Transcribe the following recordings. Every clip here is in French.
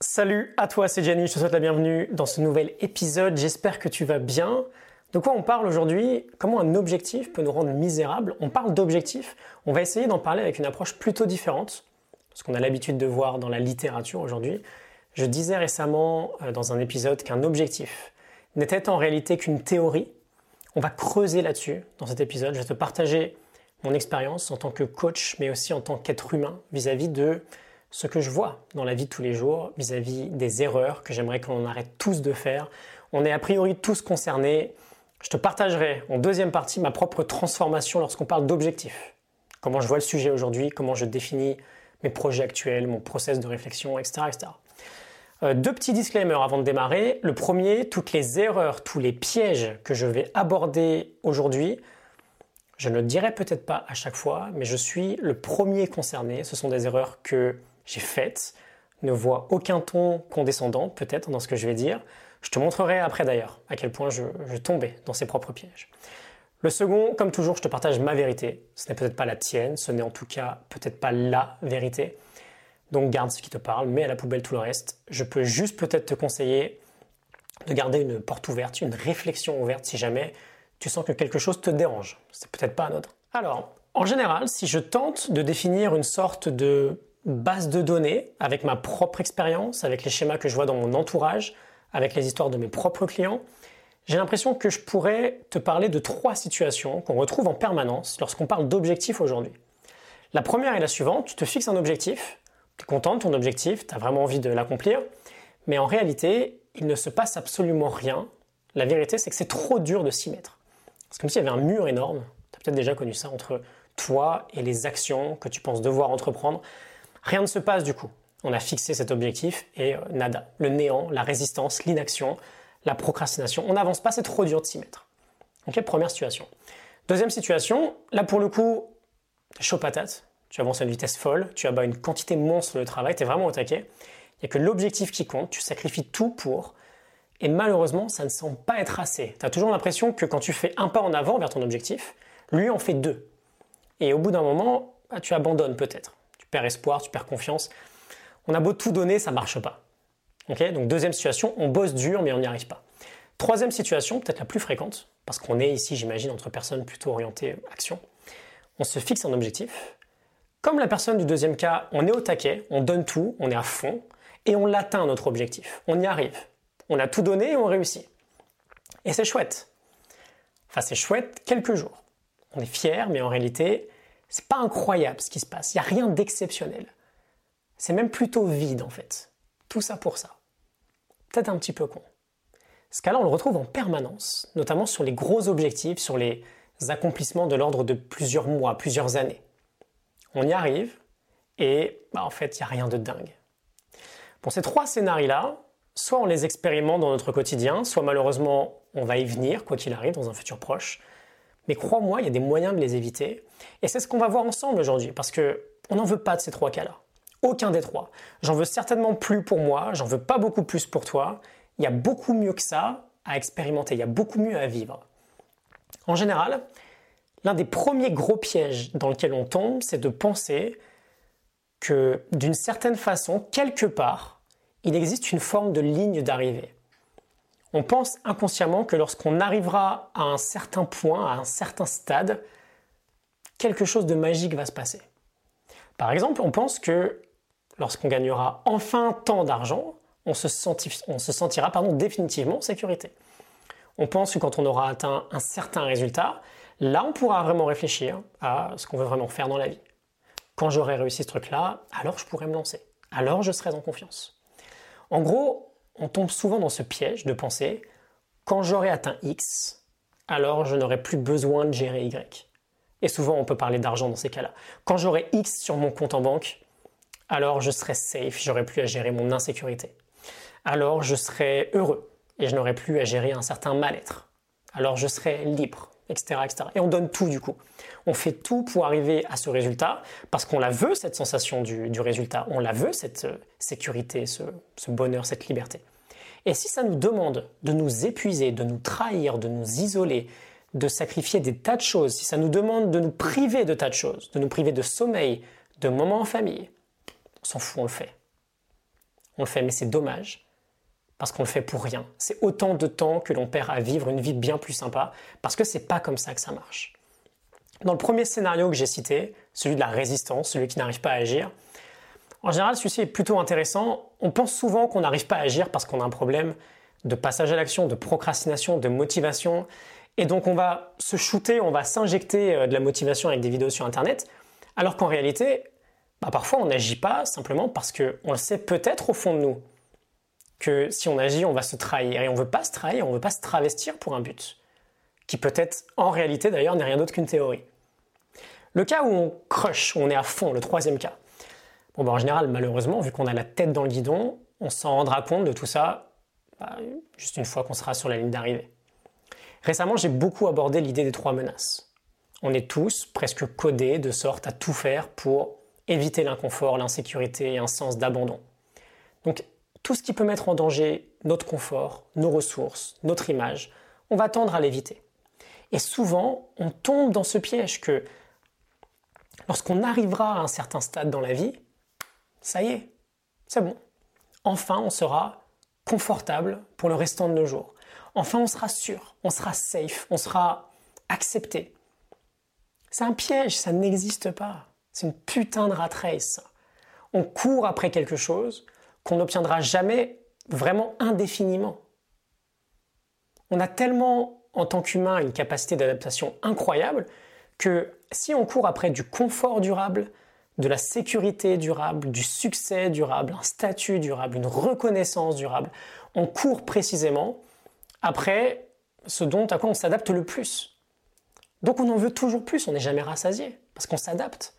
Salut à toi, c'est Gianni, je te souhaite la bienvenue dans ce nouvel épisode. J'espère que tu vas bien. De quoi on parle aujourd'hui? Comment un objectif peut nous rendre misérables? On parle d'objectifs. On va essayer d'en parler avec une approche plutôt différente, ce qu'on a l'habitude de voir dans la littérature aujourd'hui. Je disais récemment euh, dans un épisode qu'un objectif n'était en réalité qu'une théorie. On va creuser là-dessus dans cet épisode. Je vais te partager mon expérience en tant que coach, mais aussi en tant qu'être humain vis-à-vis de ce que je vois dans la vie de tous les jours, vis-à-vis des erreurs que j'aimerais qu'on arrête tous de faire. On est a priori tous concernés. Je te partagerai en deuxième partie ma propre transformation lorsqu'on parle d'objectifs. Comment je vois le sujet aujourd'hui, comment je définis mes projets actuels, mon process de réflexion, etc. etc. Euh, deux petits disclaimers avant de démarrer. Le premier, toutes les erreurs, tous les pièges que je vais aborder aujourd'hui, je ne le dirai peut-être pas à chaque fois, mais je suis le premier concerné. Ce sont des erreurs que j'ai faites. Ne vois aucun ton condescendant, peut-être, dans ce que je vais dire. Je te montrerai après d'ailleurs à quel point je, tombais dans ses propres pièges. Le second, comme toujours, je te partage ma vérité. Ce n'est peut-être pas la tienne, ce n'est en tout cas peut-être pas la vérité. Donc garde ce qui te parle, mets à la poubelle tout le reste. Je peux juste peut-être te conseiller de garder une porte ouverte, une réflexion ouverte si jamais tu sens que quelque chose te dérange. C'est peut-être pas anodin. Alors, en général, si je tente de définir une sorte de base de données avec ma propre expérience, avec les schémas que je vois dans mon entourage, avec les histoires de mes propres clients, j'ai l'impression que je pourrais te parler de trois situations qu'on retrouve en permanence lorsqu'on parle d'objectifs aujourd'hui. La première est la suivante, tu te fixes un objectif, tu es content de ton objectif, tu as vraiment envie de l'accomplir, mais en réalité, il ne se passe absolument rien. La vérité, c'est que c'est trop dur de s'y mettre. C'est comme s'il y avait un mur énorme, tu as peut-être déjà connu ça, entre toi et les actions que tu penses devoir entreprendre. Rien ne se passe du coup. On a fixé cet objectif et euh, nada. Le néant, la résistance, l'inaction, la procrastination. On n'avance pas, c'est trop dur de s'y mettre. Ok, première situation. Deuxième situation, là pour le coup, chaud patate, tu avances à une vitesse folle, tu as une quantité monstre de travail, tu es vraiment au taquet. Il n'y a que l'objectif qui compte, tu sacrifies tout pour, et malheureusement, ça ne semble pas être assez. Tu as toujours l'impression que quand tu fais un pas en avant vers ton objectif, lui en fait deux. Et au bout d'un moment, bah, tu abandonnes peut-être. Tu perds espoir, tu perds confiance. On a beau tout donner, ça marche pas. Donc deuxième situation, on bosse dur mais on n'y arrive pas. Troisième situation, peut-être la plus fréquente, parce qu'on est ici, j'imagine, entre personnes plutôt orientées action. On se fixe un objectif. Comme la personne du deuxième cas, on est au taquet, on donne tout, on est à fond, et on l'atteint notre objectif. On y arrive. On a tout donné et on réussit. Et c'est chouette. Enfin, c'est chouette quelques jours. On est fier, mais en réalité, c'est pas incroyable ce qui se passe. Il n'y a rien d'exceptionnel. C'est même plutôt vide en fait. Tout ça pour ça. Peut-être un petit peu con. Ce cas-là, on le retrouve en permanence, notamment sur les gros objectifs, sur les accomplissements de l'ordre de plusieurs mois, plusieurs années. On y arrive et bah, en fait, il n'y a rien de dingue. Pour ces trois scénarios-là, soit on les expérimente dans notre quotidien, soit malheureusement on va y venir, quoi qu'il arrive, dans un futur proche. Mais crois-moi, il y a des moyens de les éviter. Et c'est ce qu'on va voir ensemble aujourd'hui, parce que on n'en veut pas de ces trois cas-là. Aucun des trois. J'en veux certainement plus pour moi, j'en veux pas beaucoup plus pour toi. Il y a beaucoup mieux que ça à expérimenter, il y a beaucoup mieux à vivre. En général, l'un des premiers gros pièges dans lequel on tombe, c'est de penser que d'une certaine façon, quelque part, il existe une forme de ligne d'arrivée. On pense inconsciemment que lorsqu'on arrivera à un certain point, à un certain stade, quelque chose de magique va se passer. Par exemple, on pense que lorsqu'on gagnera enfin tant d'argent, on se, sentira définitivement en sécurité. On pense que quand on aura atteint un certain résultat, là on pourra vraiment réfléchir à ce qu'on veut vraiment faire dans la vie. Quand j'aurai réussi ce truc-là, alors je pourrai me lancer. Alors je serai en confiance. En gros, on tombe souvent dans ce piège de penser quand j'aurai atteint X, alors je n'aurai plus besoin de gérer Y. Et souvent, on peut parler d'argent dans ces cas-là. Quand j'aurai X sur mon compte en banque, alors je serai safe, j'aurai plus à gérer mon insécurité. Alors je serai heureux et je n'aurai plus à gérer un certain mal-être. Alors je serai libre Et on donne tout du coup. On fait tout pour arriver à ce résultat parce qu'on la veut, cette sensation du, résultat. On la veut, cette euh, sécurité, ce, ce bonheur, cette liberté. Et si ça nous demande de nous épuiser, de nous trahir, de nous isoler, de sacrifier des tas de choses, si ça nous demande de nous priver de tas de choses, de nous priver de sommeil, de moments en famille, on s'en fout, on le fait. on le fait, mais c'est dommage, parce qu'on le fait pour rien. C'est autant de temps que l'on perd à vivre une vie bien plus sympa, parce que c'est pas comme ça que ça marche. Dans le premier scénario que j'ai cité, celui de la résistance, celui qui n'arrive pas à agir, en général, celui-ci est plutôt intéressant. On pense souvent qu'on n'arrive pas à agir parce qu'on a un problème de passage à l'action, de procrastination, de motivation. Et donc on va se shooter, on va s'injecter euh, de la motivation avec des vidéos sur Internet, alors qu'en réalité, bah, parfois on n'agit pas simplement parce qu'on le sait peut-être au fond de nous que si on agit, on va se trahir. Et on ne veut pas se trahir, on ne veut pas se travestir pour un but, qui peut-être en réalité d'ailleurs n'est rien d'autre qu'une théorie. Le cas où on crush, où on est à fond, le troisième cas. Bon, bah, en général, malheureusement, vu qu'on a la tête dans le guidon, on s'en rendra compte de tout ça bah, juste une fois qu'on sera sur la ligne d'arrivée. Récemment, j'ai beaucoup abordé l'idée des trois menaces. On est tous presque codés de sorte à tout faire pour éviter l'inconfort, l'insécurité et un sens d'abandon. Tout ce qui peut mettre en danger notre confort, nos ressources, notre image, on va tendre à l'éviter. Et souvent, on tombe dans ce piège que lorsqu'on arrivera à un certain stade dans la vie, ça y est, c'est bon. Enfin, on sera confortable pour le restant de nos jours. Enfin, on sera sûr, on sera safe, on sera accepté. C'est un piège, ça n'existe pas. C'est une putain de rat race. On court après quelque chose qu'on n'obtiendra jamais vraiment indéfiniment. On a tellement, en tant qu'humain, une capacité d'adaptation incroyable que si on court après du confort durable, de la sécurité durable, du succès durable, un statut durable, une reconnaissance durable, on court précisément après ce dont à quoi on s'adapte le plus. Donc on en veut toujours plus, on n'est jamais rassasié, parce qu'on s'adapte.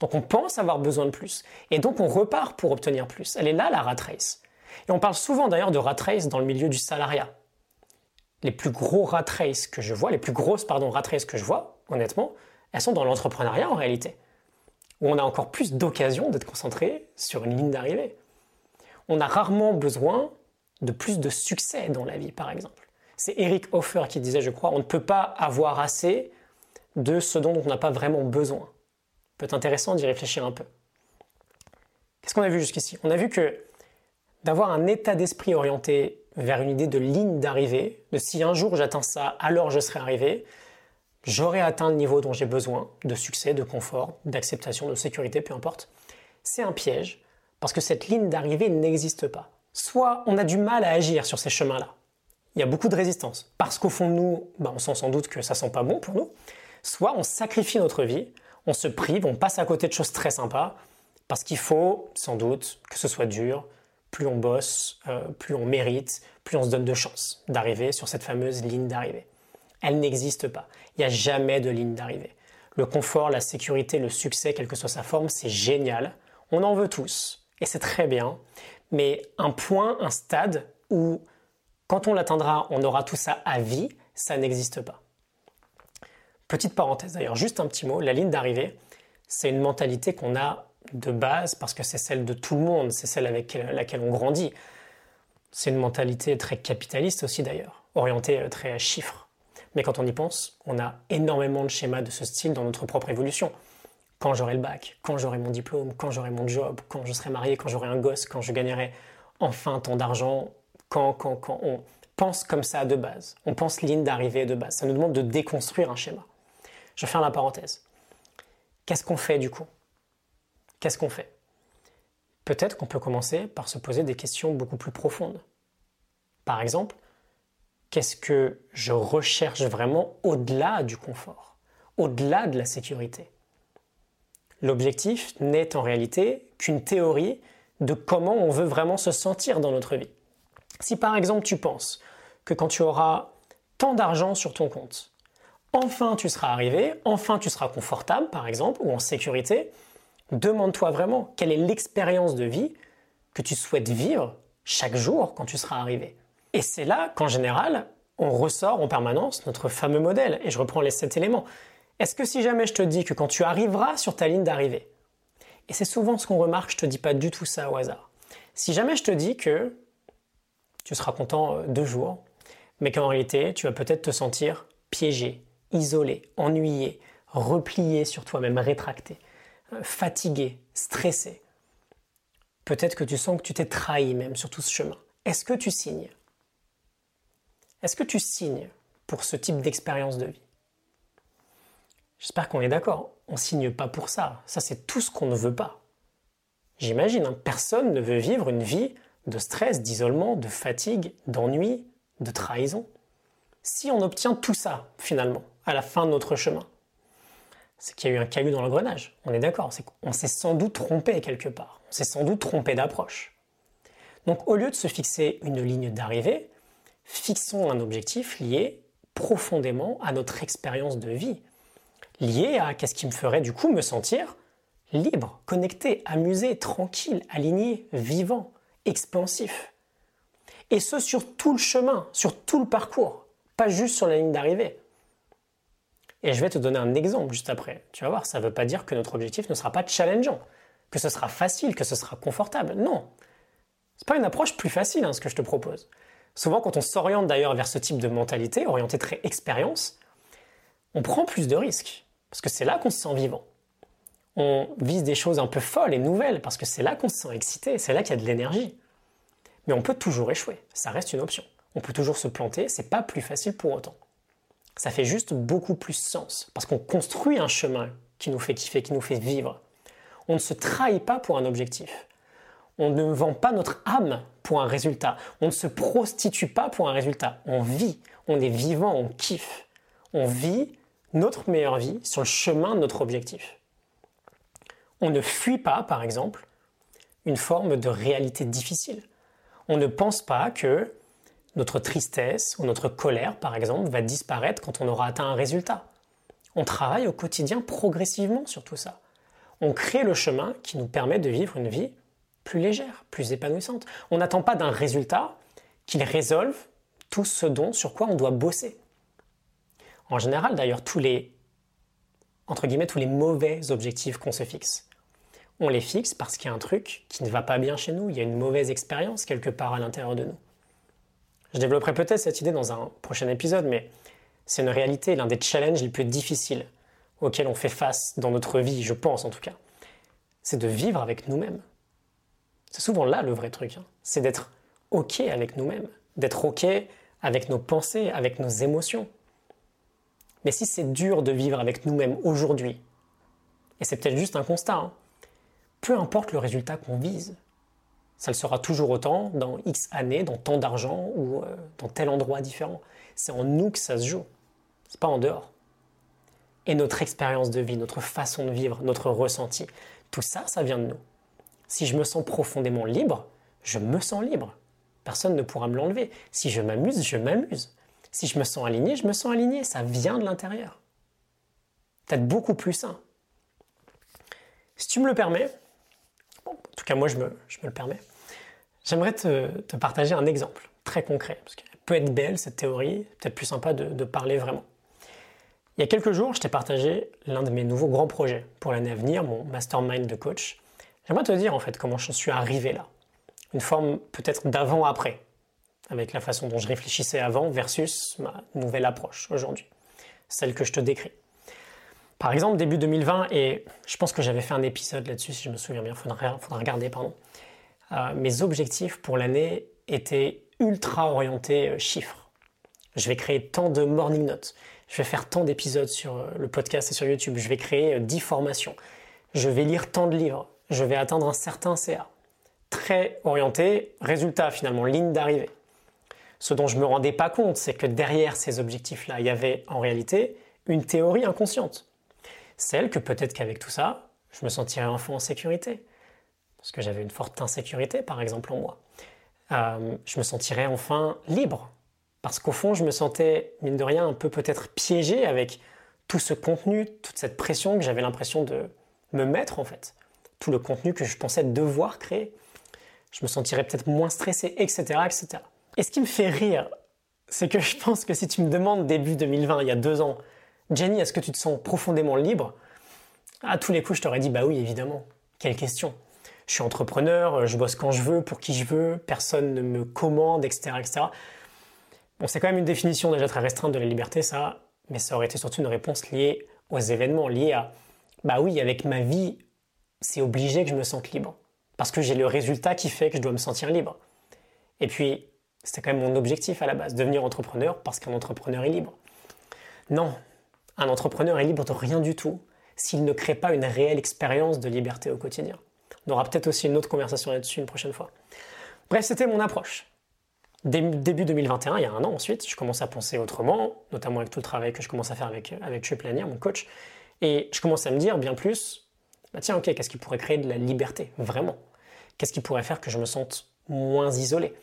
Donc on pense avoir besoin de plus, et donc on repart pour obtenir plus. Elle est là la rat race. Et on parle souvent d'ailleurs de rat race dans le milieu du salariat. Les plus gros rat race que je vois, les plus grosses pardon rat race que je vois, honnêtement, elles sont dans l'entrepreneuriat en réalité, où on a encore plus d'occasions d'être concentré sur une ligne d'arrivée. On a rarement besoin de plus de succès dans la vie, par exemple. C'est Eric Hoffer qui disait, je crois, on ne peut pas avoir assez de ce dont on n'a pas vraiment besoin. Peut être intéressant d'y réfléchir un peu. Qu'est-ce qu'on a vu jusqu'ici? On a vu que d'avoir un état d'esprit orienté vers une idée de ligne d'arrivée, de si un jour j'atteins ça, alors je serai arrivé, j'aurai atteint le niveau dont j'ai besoin, de succès, de confort, d'acceptation, de sécurité, peu importe, c'est un piège, parce que cette ligne d'arrivée n'existe pas soit on a du mal à agir sur ces chemins-là. Il y a beaucoup de résistance, parce qu'au fond de nous, bah, on sent sans doute que ça sent pas bon pour nous. Soit on sacrifie notre vie, on se prive, on passe à côté de choses très sympas, parce qu'il faut sans doute que ce soit dur. Plus on bosse, euh, plus on mérite, plus on se donne de chance d'arriver sur cette fameuse ligne d'arrivée. Elle n'existe pas. Il n'y a jamais de ligne d'arrivée. Le confort, la sécurité, le succès, quelle que soit sa forme, c'est génial. On en veut tous. Et c'est très bien mais un point, un stade où, quand on l'atteindra, on aura tout ça à vie, ça n'existe pas. Petite parenthèse d'ailleurs, juste un petit mot, la ligne d'arrivée, c'est une mentalité qu'on a de base parce que c'est celle de tout le monde, c'est celle avec laquelle on grandit. C'est une mentalité très capitaliste aussi d'ailleurs, orientée euh, très à chiffres. Mais quand on y pense, on a énormément de schémas de ce style dans notre propre évolution quand j'aurai le bac, quand j'aurai mon diplôme, quand j'aurai mon job, quand je serai marié, quand j'aurai un gosse, quand je gagnerai enfin tant d'argent, quand, quand, quand on pense comme ça de base. On pense ligne d'arrivée de base. Ça nous demande de déconstruire un schéma. Je ferme la parenthèse. Qu'est-ce qu'on fait du coup? Qu'est-ce qu'on fait? Peut-être qu'on peut commencer par se poser des questions beaucoup plus profondes. Par exemple, qu'est-ce que je recherche vraiment au-delà du confort, au-delà de la sécurité? L'objectif n'est en réalité qu'une théorie de comment on veut vraiment se sentir dans notre vie. Si par exemple tu penses que quand tu auras tant d'argent sur ton compte, enfin tu seras arrivé, enfin tu seras confortable par exemple, ou en sécurité, demande-toi vraiment quelle est l'expérience de vie que tu souhaites vivre chaque jour quand tu seras arrivé. Et c'est là qu'en général, on ressort en permanence notre fameux modèle. Et je reprends les sept éléments. Est-ce que si jamais je te dis que quand tu arriveras sur ta ligne d'arrivée, et c'est souvent ce qu'on remarque, je te dis pas du tout ça au hasard. Si jamais je te dis que tu seras content euh, deux jours, mais qu'en réalité tu vas peut-être te sentir piégé, isolé, ennuyé, replié sur toi-même, rétracté, euh, fatigué, stressé. Peut-être que tu sens que tu t'es trahi même sur tout ce chemin. Est-ce que tu signes? Est-ce que tu signes pour ce type d'expérience de vie? J'espère qu'on est d'accord. On signe pas pour ça. Ça, c'est tout ce qu'on ne veut pas. J'imagine, hein, personne ne veut vivre une vie de stress, d'isolement, de fatigue, d'ennui, de trahison. Si on obtient tout ça, finalement, à la fin de notre chemin, c'est qu'il y a eu un caillou dans l'engrenage. On est d'accord, qu'on s'est sans doute trompé quelque part. On s'est sans doute trompé d'approche. Donc au lieu de se fixer une ligne d'arrivée, fixons un objectif lié profondément à notre expérience de vie, lié à qu'est-ce qui me ferait du coup me sentir libre, connecté, amusé, tranquille, aligné, vivant, expansif. Et ce sur tout le chemin, sur tout le parcours, pas juste sur la ligne d'arrivée. Et je vais te donner un exemple juste après. Tu vas voir, ça ne veut pas dire que notre objectif ne sera pas challengeant, que ce sera facile, que ce sera confortable. Non. C'est pas une approche plus facile, hein, ce que je te propose. Souvent, quand on s'oriente d'ailleurs vers ce type de mentalité, orienté très expérience, on prend plus de risques. Parce que c'est là qu'on se sent vivant. On vise des choses un peu folles et nouvelles, parce que c'est là qu'on se sent excité, c'est là qu'il y a de l'énergie. Mais on peut toujours échouer, ça reste une option. On peut toujours se planter, c'est pas plus facile pour autant ça fait juste beaucoup plus sens. Parce qu'on construit un chemin qui nous fait kiffer, qui nous fait vivre. On ne se trahit pas pour un objectif. On ne vend pas notre âme pour un résultat. On ne se prostitue pas pour un résultat. On vit, on est vivant, on kiffe. On vit notre meilleure vie sur le chemin de notre objectif. On ne fuit pas, par exemple, une forme de réalité difficile. On ne pense pas que notre tristesse ou notre colère, par exemple, va disparaître quand on aura atteint un résultat. On travaille au quotidien progressivement sur tout ça. On crée le chemin qui nous permet de vivre une vie plus légère, plus épanouissante. On n'attend pas d'un résultat qu'il résolve tout ce dont sur quoi on doit bosser. En général, d'ailleurs, tous les entre guillemets tous les mauvais objectifs qu'on se fixe. On les fixe parce qu'il y a un truc qui ne va pas bien chez nous, il y a une mauvaise expérience quelque part à l'intérieur de nous. Je développerai peut-être cette idée dans un prochain épisode, mais c'est une réalité, l'un des challenges les plus difficiles auxquels on fait face dans notre vie, je pense en tout cas. C'est de vivre avec nous-mêmes. C'est souvent là le vrai truc. Hein. C'est d'être OK avec nous-mêmes, d'être OK avec nos pensées, avec nos émotions. Mais si c'est dur de vivre avec nous-mêmes aujourd'hui, et c'est peut-être juste un constat, hein, peu importe le résultat qu'on vise, ça le sera toujours autant dans X années, dans tant d'argent ou euh, dans tel endroit différent. C'est en nous que ça se joue. C'est pas en dehors. Et notre expérience de vie, notre façon de vivre, notre ressenti, tout ça, ça vient de nous. Si je me sens profondément libre, je me sens libre. Personne ne pourra me l'enlever. Si je m'amuse, je m'amuse. Si je me sens aligné, je me sens aligné. Ça vient de l'intérieur. Peut-être beaucoup plus sain. Si tu me le permets, moi je me, le permets, j'aimerais te, partager un exemple très concret, parce qu'elle peut être belle cette théorie, peut-être plus sympa de, parler vraiment. Il y a quelques jours, je t'ai partagé l'un de mes nouveaux grands projets pour l'année à venir, mon mastermind de coach. J'aimerais te dire en fait comment je suis arrivé là. Une forme peut-être d'avant-après, avec la façon dont je réfléchissais avant versus ma nouvelle approche aujourd'hui, celle que je te décris. Par exemple, début 2020, et je pense que j'avais fait un épisode là-dessus, si je me souviens bien, il faudra, regarder, pardon. Euh, mes objectifs pour l'année étaient ultra orientés euh, chiffres. Je vais créer tant de morning notes, je vais faire tant d'épisodes sur euh, le podcast et sur YouTube, je vais créer 10 formations, je vais lire tant de livres, je vais atteindre un certain CA. Très orienté, résultat finalement, ligne d'arrivée. Ce dont je ne me rendais pas compte, c'est que derrière ces objectifs-là, il y avait en réalité une théorie inconsciente celle que peut-être qu'avec tout ça, je me sentirais enfin en sécurité. Parce que j'avais une forte insécurité, par exemple, en moi. Euh, je me sentirais enfin libre. Parce qu'au fond, je me sentais, mine de rien, un peu peut-être piégé avec tout ce contenu, toute cette pression que j'avais l'impression de me mettre, en fait. Tout le contenu que je pensais devoir créer. Je me sentirais peut-être moins stressé, etc., etc. Et ce qui me fait rire, c'est que je pense que si tu me demandes début 2020, il y a deux ans, Jenny, est-ce que tu te sens profondément libre? À tous les coups, je t'aurais dit bah oui, évidemment. Quelle question? Je suis entrepreneur, je bosse quand je veux, pour qui je veux, personne ne me commande, etc. etc. Bon, c'est quand même une définition déjà très restreinte de la liberté, ça, mais ça aurait été surtout une réponse liée aux événements, liée à bah oui, avec ma vie, c'est obligé que je me sente libre. parce que j'ai le résultat qui fait que je dois me sentir libre. Et puis, c'était quand même mon objectif à la base, devenir entrepreneur parce qu'un entrepreneur est libre. Non, un entrepreneur est libre de rien du tout s'il ne crée pas une réelle expérience de liberté au quotidien. On aura peut-être aussi une autre conversation là-dessus une prochaine fois. Bref, c'était mon approche. Début 2021, il y a un an ensuite, je commence à penser autrement, notamment avec tout le travail que je commence à faire avec, avec Planier, mon coach. Et je commence à me dire bien plus, bah tiens, ok, qu'est-ce qui pourrait créer de la liberté, vraiment? Qu'est-ce qui pourrait faire que je me sente moins isolé?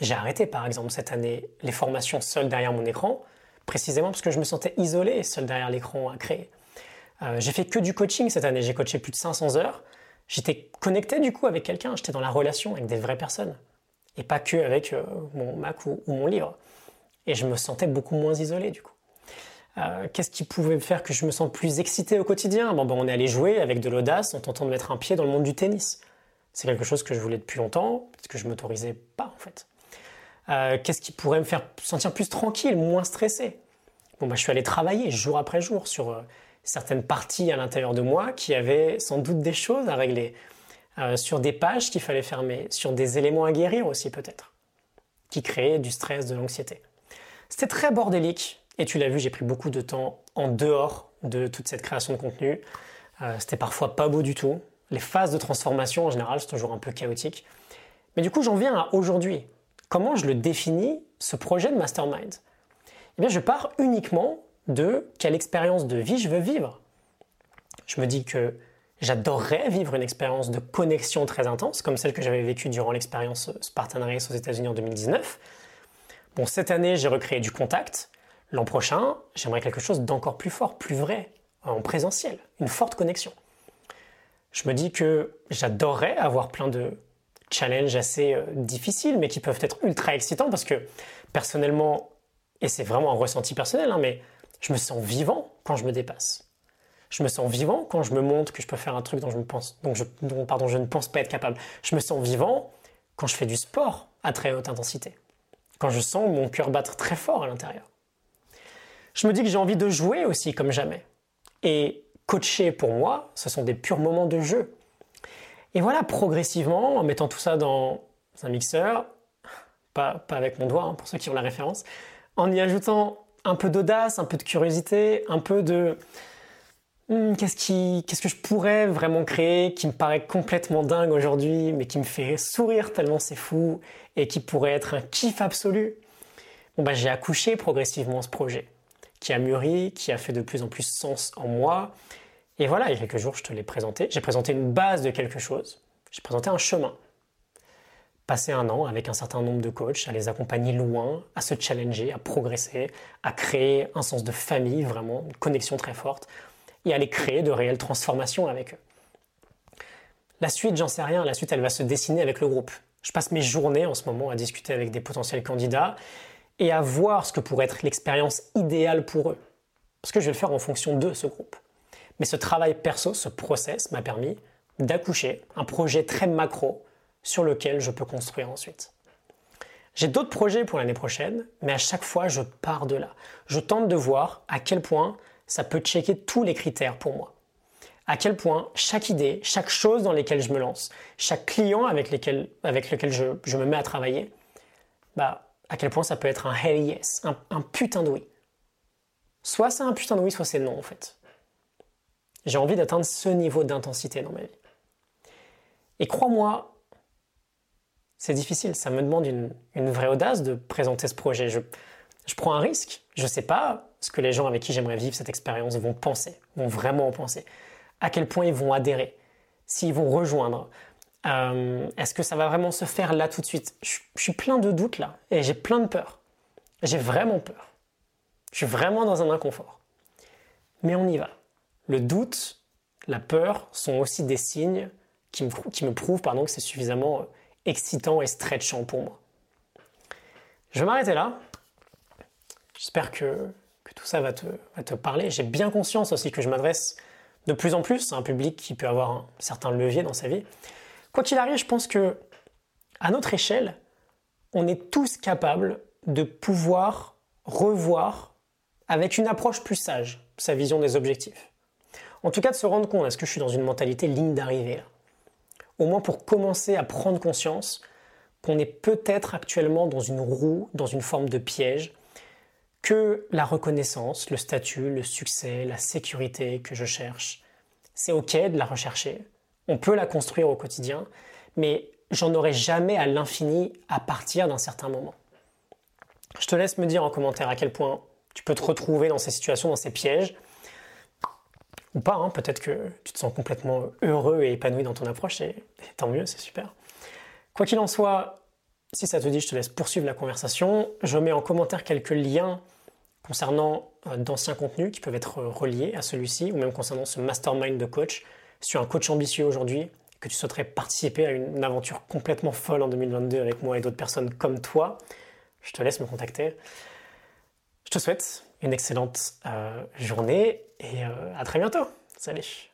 J'ai arrêté, par exemple, cette année, les formations seules derrière mon écran, précisément parce que je me sentais isolé seul derrière l'écran à créer. Euh, j'ai fait que du coaching cette année, j'ai coaché plus de 500 heures. J'étais connecté du coup avec quelqu'un, j'étais dans la relation avec des vraies personnes et pas que avec euh, mon Mac ou, mon livre. Et je me sentais beaucoup moins isolé du coup. Euh, qu'est-ce qui pouvait faire que je me sens plus excité au quotidien? Bon, ben, On est allé jouer avec de l'audace en tentant de mettre un pied dans le monde du tennis. C'est quelque chose que je voulais depuis longtemps, parce que je ne m'autorisais pas en fait. Qu'est-ce qui pourrait me faire sentir plus tranquille, moins stressé? Bon, ben, je suis allé travailler jour après jour sur certaines parties à l'intérieur de moi qui avaient sans doute des choses à régler, euh, sur des pages qu'il fallait fermer, sur des éléments à guérir aussi peut-être, qui créaient du stress, de l'anxiété. C'était très bordélique, et tu l'as vu, j'ai pris beaucoup de temps en dehors de toute cette création de contenu. Euh, c'était parfois pas beau du tout. Les phases de transformation en général, c'est toujours un peu chaotique. Mais du coup, j'en viens à aujourd'hui. Comment je le définis, ce projet de mastermind? Eh bien, je pars uniquement de quelle expérience de vie je veux vivre. Je me dis que j'adorerais vivre une expérience de connexion très intense, comme celle que j'avais vécue durant l'expérience Spartan Race aux États-Unis en 2019. Bon, cette année, j'ai recréé du contact. L'an prochain, j'aimerais quelque chose d'encore plus fort, plus vrai, en présentiel, une forte connexion. Je me dis que j'adorerais avoir plein de challenges assez euh, difficiles, mais qui peuvent être ultra excitants parce que personnellement, et c'est vraiment un ressenti personnel, hein, mais je me sens vivant quand je me dépasse. Je me sens vivant quand je me montre que je peux faire un truc dont je, me pense, je, pardon, je ne pense pas être capable. Je me sens vivant quand je fais du sport à très haute intensité. Quand je sens mon cœur battre très fort à l'intérieur. Je me dis que j'ai envie de jouer aussi comme jamais. Et coacher pour moi, ce sont des purs moments de jeu. Et voilà, progressivement, en mettant tout ça dans un mixeur, pas, pas avec mon doigt, hein, pour ceux qui ont la référence, en y ajoutant un peu d'audace, un peu de curiosité, un peu de hmm, qu'est-ce, que je pourrais vraiment créer qui me paraît complètement dingue aujourd'hui, mais qui me fait sourire tellement c'est fou et qui pourrait être un kiff absolu. Bon bah j'ai accouché progressivement ce projet, qui a mûri, qui a fait de plus en plus sens en moi. Et voilà, il y a quelques jours, je te l'ai présenté. J'ai présenté une base de quelque chose. J'ai présenté un chemin passer un an avec un certain nombre de coachs, à les accompagner loin, à se challenger, à progresser, à créer un sens de famille, vraiment, une connexion très forte, et à les créer de réelles transformations avec eux. La suite, j'en sais rien, la suite, elle va se dessiner avec le groupe. Je passe mes journées en ce moment à discuter avec des potentiels candidats et à voir ce que pourrait être l'expérience idéale pour eux. Parce que je vais le faire en fonction de ce groupe. Mais ce travail perso, ce process m'a permis d'accoucher un projet très macro sur lequel je peux construire ensuite. J'ai d'autres projets pour l'année prochaine, mais à chaque fois, je pars de là. Je tente de voir à quel point ça peut checker tous les critères pour moi. À quel point chaque idée, chaque chose dans laquelle je me lance, chaque client avec, lequel je, me mets à travailler, bah, à quel point ça peut être un hell yes, un, un putain de oui. Soit c'est un putain de oui, soit c'est non en fait. J'ai envie d'atteindre ce niveau d'intensité dans ma vie. Et crois-moi, c'est difficile. Ça me demande une, vraie audace de présenter ce projet. Je, prends un risque. Je ne sais pas ce que les gens avec qui j'aimerais vivre cette expérience vont penser, vont vraiment penser. À quel point ils vont adhérer, s'ils vont rejoindre. Euh, est-ce que ça va vraiment se faire là tout de suite? Je, suis plein de doutes là et j'ai plein de peur. J'ai vraiment peur. Je suis vraiment dans un inconfort. Mais on y va. Le doute, la peur sont aussi des signes qui me, prouvent pardon, que c'est suffisamment euh, excitant et stretchant pour moi. Je vais m'arrêter là. J'espère que, tout ça va te, te parler. J'ai bien conscience aussi que je m'adresse de plus en plus à un public qui peut avoir un certain levier dans sa vie. Quoi qu'il arrive, je pense que à notre échelle, on est tous capables de pouvoir revoir avec une approche plus sage sa vision des objectifs. En tout cas, de se rendre compte, est-ce que je suis dans une mentalité ligne d'arrivée au moins pour commencer à prendre conscience qu'on est peut-être actuellement dans une roue, dans une forme de piège, que la reconnaissance, le statut, le succès, la sécurité que je cherche, c'est ok de la rechercher, on peut la construire au quotidien, mais j'en aurai jamais à l'infini à partir d'un certain moment. Je te laisse me dire en commentaire à quel point tu peux te retrouver dans ces situations, dans ces pièges, ou pas, hein. peut-être que tu te sens complètement heureux et épanoui dans ton approche, et, tant mieux, c'est super. Quoi qu'il en soit, si ça te dit, je te laisse poursuivre la conversation. Je mets en commentaire quelques liens concernant euh, d'anciens contenus qui peuvent être reliés à celui-ci, ou même concernant ce mastermind de coach. Si tu es un coach ambitieux aujourd'hui, que tu souhaiterais participer à une aventure complètement folle en 2022 avec moi et d'autres personnes comme toi, je te laisse me contacter. Je te souhaite une excellente euh, journée et euh, à très bientôt. Salut